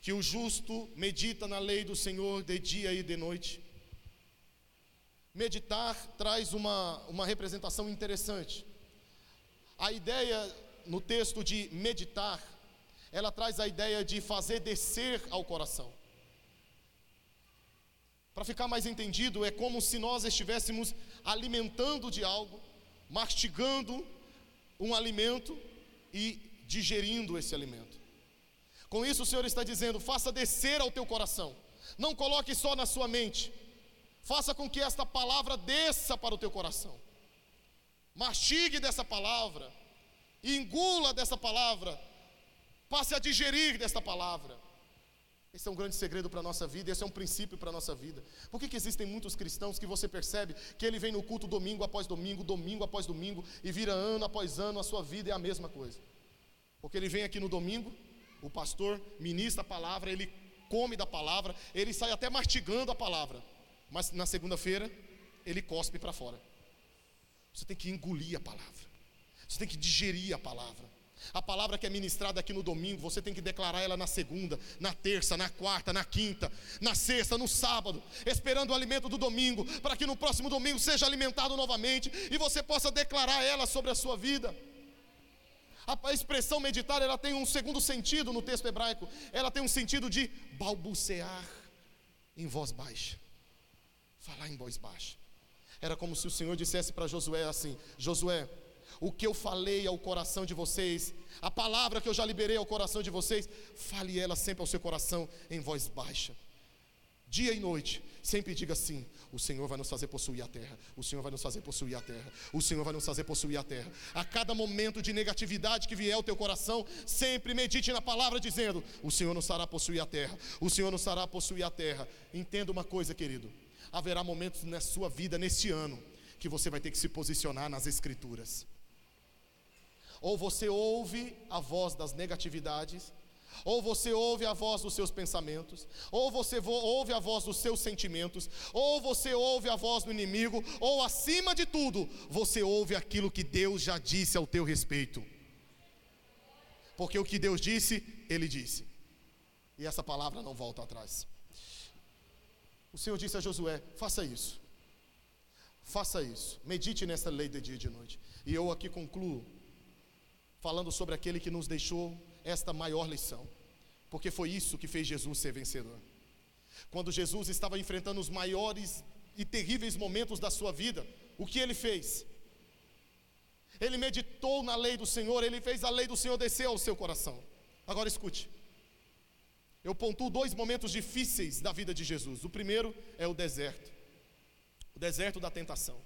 A: que o justo medita na lei do Senhor de dia e de noite. Meditar traz uma, uma representação interessante. A ideia no texto de meditar, ela traz a ideia de fazer descer ao coração. Para ficar mais entendido, é como se nós estivéssemos alimentando de algo, mastigando um alimento e digerindo esse alimento. Com isso, o Senhor está dizendo: faça descer ao teu coração, não coloque só na sua mente, Faça com que esta palavra desça para o teu coração. Mastigue dessa palavra, engula dessa palavra, passe a digerir desta palavra. Esse é um grande segredo para a nossa vida, esse é um princípio para a nossa vida. Por que, que existem muitos cristãos que você percebe que ele vem no culto domingo após domingo, domingo após domingo, e vira ano após ano, a sua vida é a mesma coisa? Porque ele vem aqui no domingo, o pastor ministra a palavra, ele come da palavra, ele sai até mastigando a palavra mas na segunda-feira ele cospe para fora. Você tem que engolir a palavra, você tem que digerir a palavra. A palavra que é ministrada aqui no domingo, você tem que declarar ela na segunda, na terça, na quarta, na quinta, na sexta, no sábado, esperando o alimento do domingo, para que no próximo domingo seja alimentado novamente e você possa declarar ela sobre a sua vida. A expressão meditar, ela tem um segundo sentido no texto hebraico. Ela tem um sentido de balbuciar em voz baixa falar em voz baixa. Era como se o Senhor dissesse para Josué assim: Josué, o que eu falei ao coração de vocês, a palavra que eu já liberei ao coração de vocês, fale ela sempre ao seu coração em voz baixa. Dia e noite, sempre diga assim: o Senhor vai nos fazer possuir a terra, o Senhor vai nos fazer possuir a terra, o Senhor vai nos fazer possuir a terra. A cada momento de negatividade que vier ao teu coração, sempre medite na palavra dizendo: o Senhor nos fará possuir a terra, o Senhor nos fará possuir a terra. Entenda uma coisa, querido haverá momentos na sua vida, neste ano, que você vai ter que se posicionar nas Escrituras. Ou você ouve a voz das negatividades, ou você ouve a voz dos seus pensamentos, ou você ouve a voz dos seus sentimentos, ou você ouve a voz do inimigo, ou acima de tudo, você ouve aquilo que Deus já disse ao teu respeito. Porque o que Deus disse, Ele disse, e essa palavra não volta atrás. O Senhor disse a Josué: faça isso. Faça isso. Medite nessa lei de dia e de noite. E eu aqui concluo falando sobre aquele que nos deixou esta maior lição. Porque foi isso que fez Jesus ser vencedor. Quando Jesus estava enfrentando os maiores e terríveis momentos da sua vida, o que ele fez? Ele meditou na lei do Senhor, ele fez a lei do Senhor descer ao seu coração. Agora escute. Eu pontuo dois momentos difíceis da vida de Jesus. O primeiro é o deserto o deserto da tentação.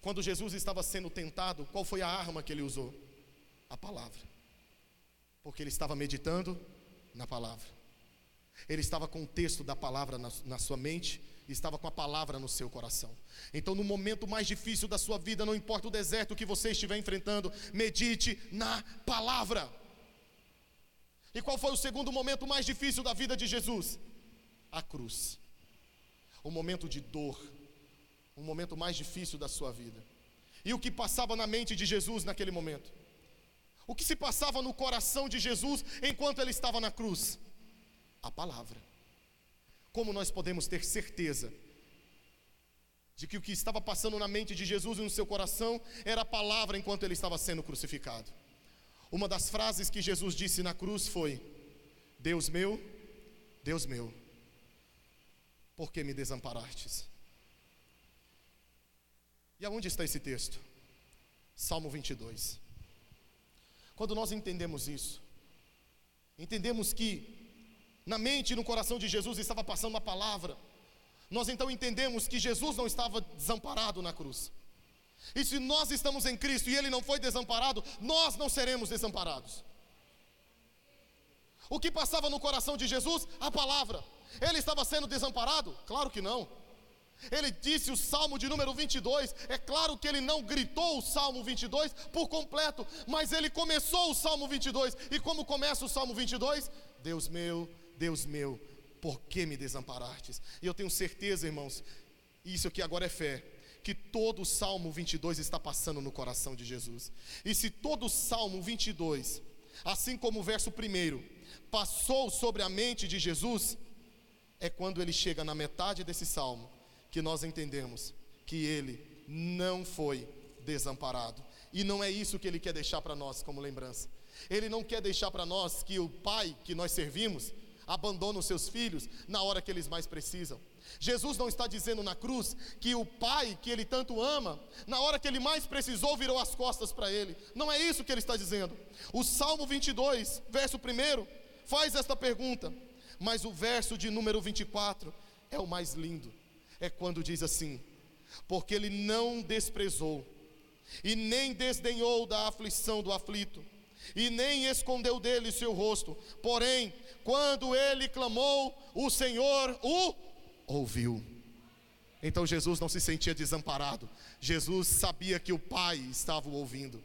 A: Quando Jesus estava sendo tentado, qual foi a arma que ele usou? A palavra. Porque ele estava meditando na palavra. Ele estava com o texto da palavra na, na sua mente estava com a palavra no seu coração. Então, no momento mais difícil da sua vida, não importa o deserto que você estiver enfrentando, medite na palavra. E qual foi o segundo momento mais difícil da vida de Jesus? A cruz. O momento de dor, o momento mais difícil da sua vida. E o que passava na mente de Jesus naquele momento? O que se passava no coração de Jesus enquanto ele estava na cruz? A palavra. Como nós podemos ter certeza de que o que estava passando na mente de Jesus e no seu coração era a palavra enquanto ele estava sendo crucificado? Uma das frases que Jesus disse na cruz foi: Deus meu, Deus meu, por que me desamparastes? E aonde está esse texto? Salmo 22. Quando nós entendemos isso, entendemos que na mente e no coração de Jesus estava passando a palavra, nós então entendemos que Jesus não estava desamparado na cruz. E se nós estamos em Cristo e Ele não foi desamparado, nós não seremos desamparados. O que passava no coração de Jesus? A palavra. Ele estava sendo desamparado? Claro que não. Ele disse o Salmo de número 22. É claro que ele não gritou o Salmo 22 por completo, mas ele começou o Salmo 22. E como começa o Salmo 22? Deus meu, Deus meu, por que me desamparastes? E eu tenho certeza, irmãos, isso aqui agora é fé que todo o Salmo 22 está passando no coração de Jesus. E se todo o Salmo 22, assim como o verso primeiro, passou sobre a mente de Jesus, é quando ele chega na metade desse salmo que nós entendemos que ele não foi desamparado. E não é isso que ele quer deixar para nós como lembrança. Ele não quer deixar para nós que o pai que nós servimos abandona os seus filhos na hora que eles mais precisam. Jesus não está dizendo na cruz que o pai que ele tanto ama, na hora que ele mais precisou, virou as costas para ele. Não é isso que ele está dizendo. O Salmo 22, verso 1, faz esta pergunta, mas o verso de número 24 é o mais lindo. É quando diz assim: Porque ele não desprezou e nem desdenhou da aflição do aflito, e nem escondeu dele seu rosto. Porém, quando ele clamou, o Senhor o ouviu. Então Jesus não se sentia desamparado. Jesus sabia que o Pai estava o ouvindo.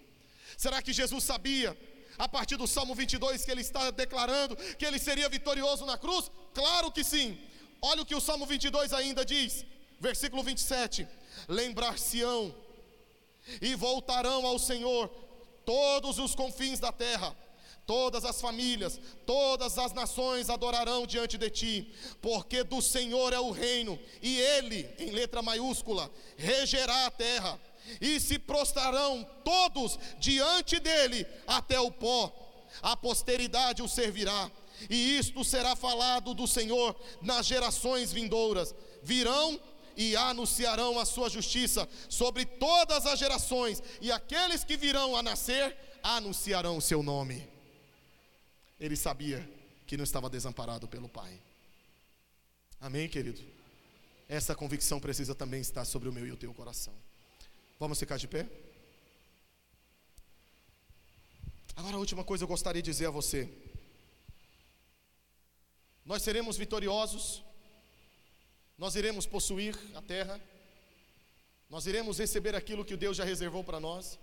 A: Será que Jesus sabia, a partir do Salmo 22, que ele está declarando que ele seria vitorioso na cruz? Claro que sim. Olha o que o Salmo 22 ainda diz, versículo 27: Lembrar-se-ão e voltarão ao Senhor todos os confins da terra, todas as famílias, todas as nações adorarão diante de ti, porque do Senhor é o reino, e ele, em letra maiúscula, regerá a terra, e se prostrarão todos diante dele até o pó, a posteridade o servirá, e isto será falado do Senhor nas gerações vindouras. Virão e anunciarão a sua justiça sobre todas as gerações, e aqueles que virão a nascer anunciarão o seu nome. Ele sabia que não estava desamparado pelo Pai. Amém, querido? Essa convicção precisa também estar sobre o meu e o teu coração. Vamos ficar de pé? Agora, a última coisa eu gostaria de dizer a você: nós seremos vitoriosos. Nós iremos possuir a terra, nós iremos receber aquilo que Deus já reservou para nós,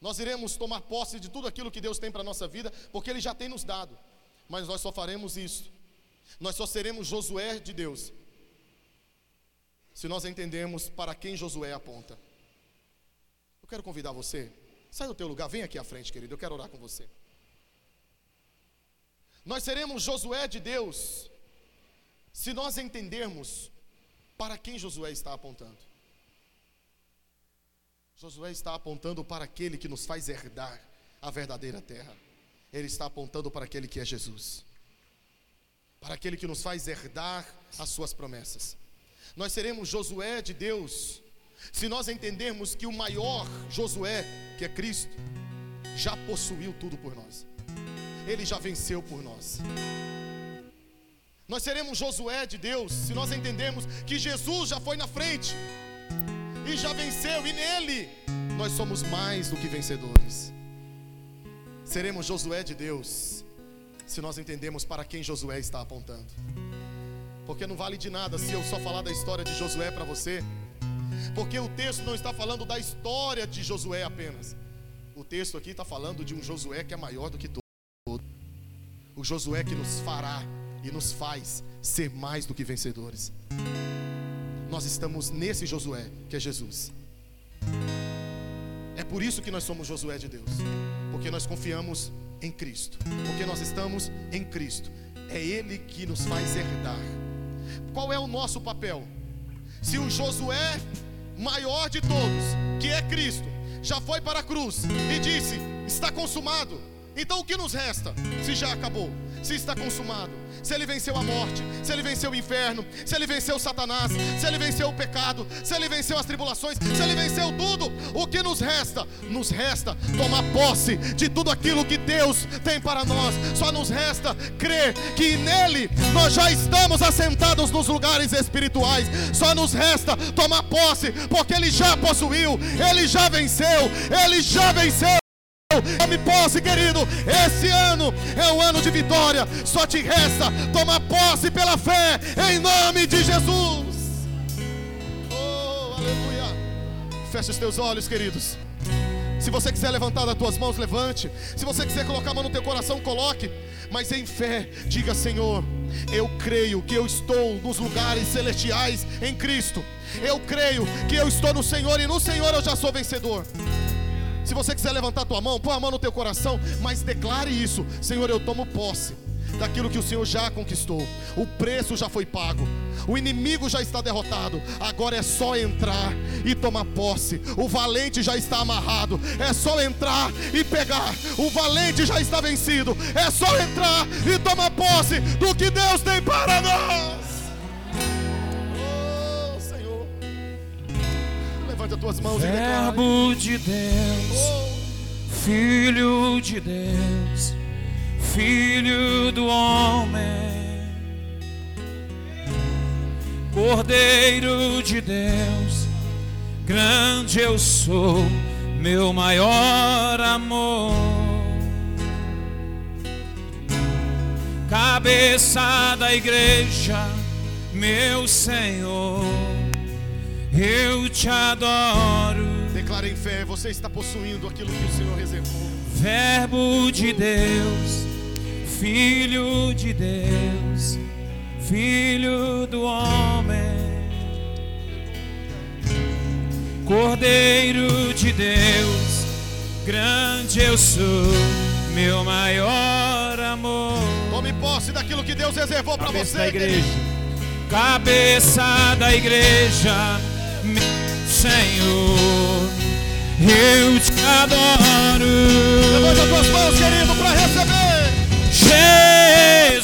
A: nós iremos tomar posse de tudo aquilo que Deus tem para a nossa vida, porque Ele já tem nos dado, mas nós só faremos isso, nós só seremos Josué de Deus, se nós entendemos para quem Josué aponta. Eu quero convidar você, sai do teu lugar, vem aqui à frente, querido, eu quero orar com você. Nós seremos Josué de Deus, se nós entendermos para quem Josué está apontando? Josué está apontando para aquele que nos faz herdar a verdadeira terra. Ele está apontando para aquele que é Jesus. Para aquele que nos faz herdar as suas promessas. Nós seremos Josué de Deus se nós entendermos que o maior Josué, que é Cristo, já possuiu tudo por nós. Ele já venceu por nós. Nós seremos Josué de Deus se nós entendermos que Jesus já foi na frente e já venceu, e nele nós somos mais do que vencedores. Seremos Josué de Deus se nós entendemos para quem Josué está apontando. Porque não vale de nada se eu só falar da história de Josué para você, porque o texto não está falando da história de Josué apenas. O texto aqui está falando de um Josué que é maior do que todo. O Josué que nos fará e nos faz ser mais do que vencedores. Nós estamos nesse Josué, que é Jesus. É por isso que nós somos Josué de Deus, porque nós confiamos em Cristo, porque nós estamos em Cristo. É Ele que nos faz herdar. Qual é o nosso papel? Se o Josué maior de todos, que é Cristo, já foi para a cruz e disse: Está consumado. Então o que nos resta se já acabou? Se está consumado? se ele venceu a morte, se ele venceu o inferno, se ele venceu Satanás, se ele venceu o pecado, se ele venceu as tribulações, se ele venceu tudo, o que nos resta? Nos resta tomar posse de tudo aquilo que Deus tem para nós. Só nos resta crer que nele nós já estamos assentados nos lugares espirituais. Só nos resta tomar posse, porque ele já possuiu, ele já venceu, ele já venceu. Tome posse, querido. Esse ano é um ano de vitória. Só te resta tomar posse pela fé, em nome de Jesus. Oh, aleluia. Feche os teus olhos, queridos. Se você quiser levantar as tuas mãos, levante. Se você quiser colocar a mão no teu coração, coloque. Mas em fé, diga: Senhor, eu creio que eu estou nos lugares celestiais em Cristo. Eu creio que eu estou no Senhor e no Senhor eu já sou vencedor. Se você quiser levantar tua mão, põe a mão no teu coração, mas declare isso: Senhor, eu tomo posse daquilo que o Senhor já conquistou. O preço já foi pago. O inimigo já está derrotado. Agora é só entrar e tomar posse. O valente já está amarrado. É só entrar e pegar. O valente já está vencido. É só entrar e tomar posse do que Deus tem para nós. Levante as tuas mãos
B: Verbo de Deus, Filho de Deus, Filho do homem, Cordeiro de Deus, grande eu sou, meu maior amor. Cabeça da igreja, meu Senhor, eu te adoro.
A: declara em fé, você está possuindo aquilo que o Senhor reservou.
B: Verbo de Deus, Filho de Deus, Filho do homem, Cordeiro de Deus, grande eu sou, meu maior amor.
A: Tome posse daquilo que Deus reservou para você.
B: da igreja, cabeça da igreja, Senhor, eu te adoro.
A: Levante as tuas mãos, querido, para receber.
B: Jesus.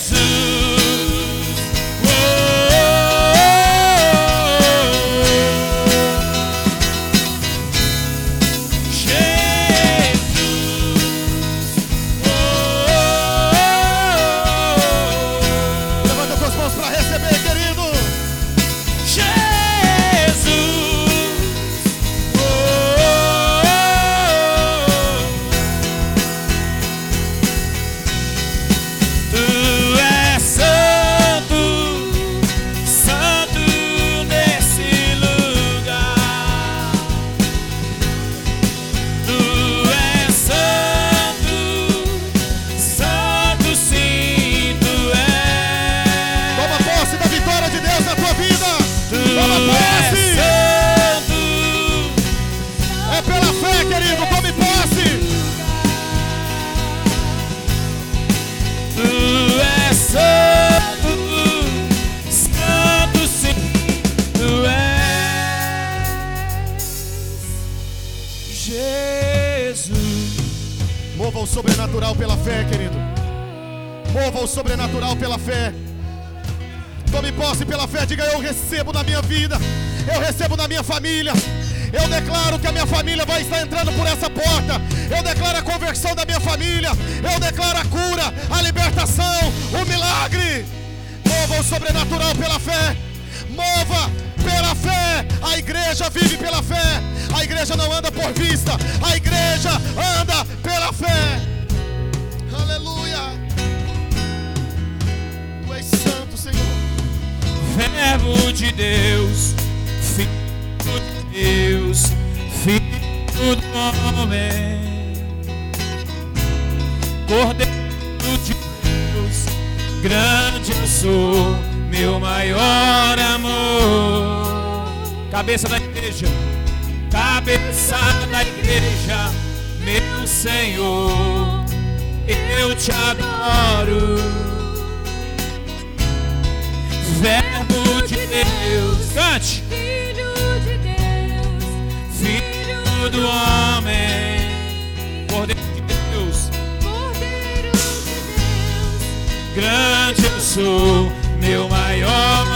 A: Sobrenatural pela fé, querido. Mova o sobrenatural pela fé. Tome posse pela fé. Diga: Eu recebo na minha vida. Eu recebo na minha família. Eu declaro que a minha família vai estar entrando por essa porta. Eu declaro a conversão da minha família. Eu declaro a cura, a libertação, o milagre. Mova o sobrenatural pela fé. Mova pela fé. A igreja vive pela fé. A igreja não anda por vista. A igreja anda pela fé. Aleluia. Tu és santo, Senhor.
B: Verbo de Deus, Filho de Deus, Filho do homem, Cordeiro de Deus, grande eu sou, meu maior amor. Cabeça da igreja, cabeça da igreja, meu Senhor, eu te adoro. Verbo de Deus, cante,
C: Filho de Deus,
B: Filho do homem, Cordeiro de Deus,
C: Cordeiro de Deus,
B: grande eu sou, meu maior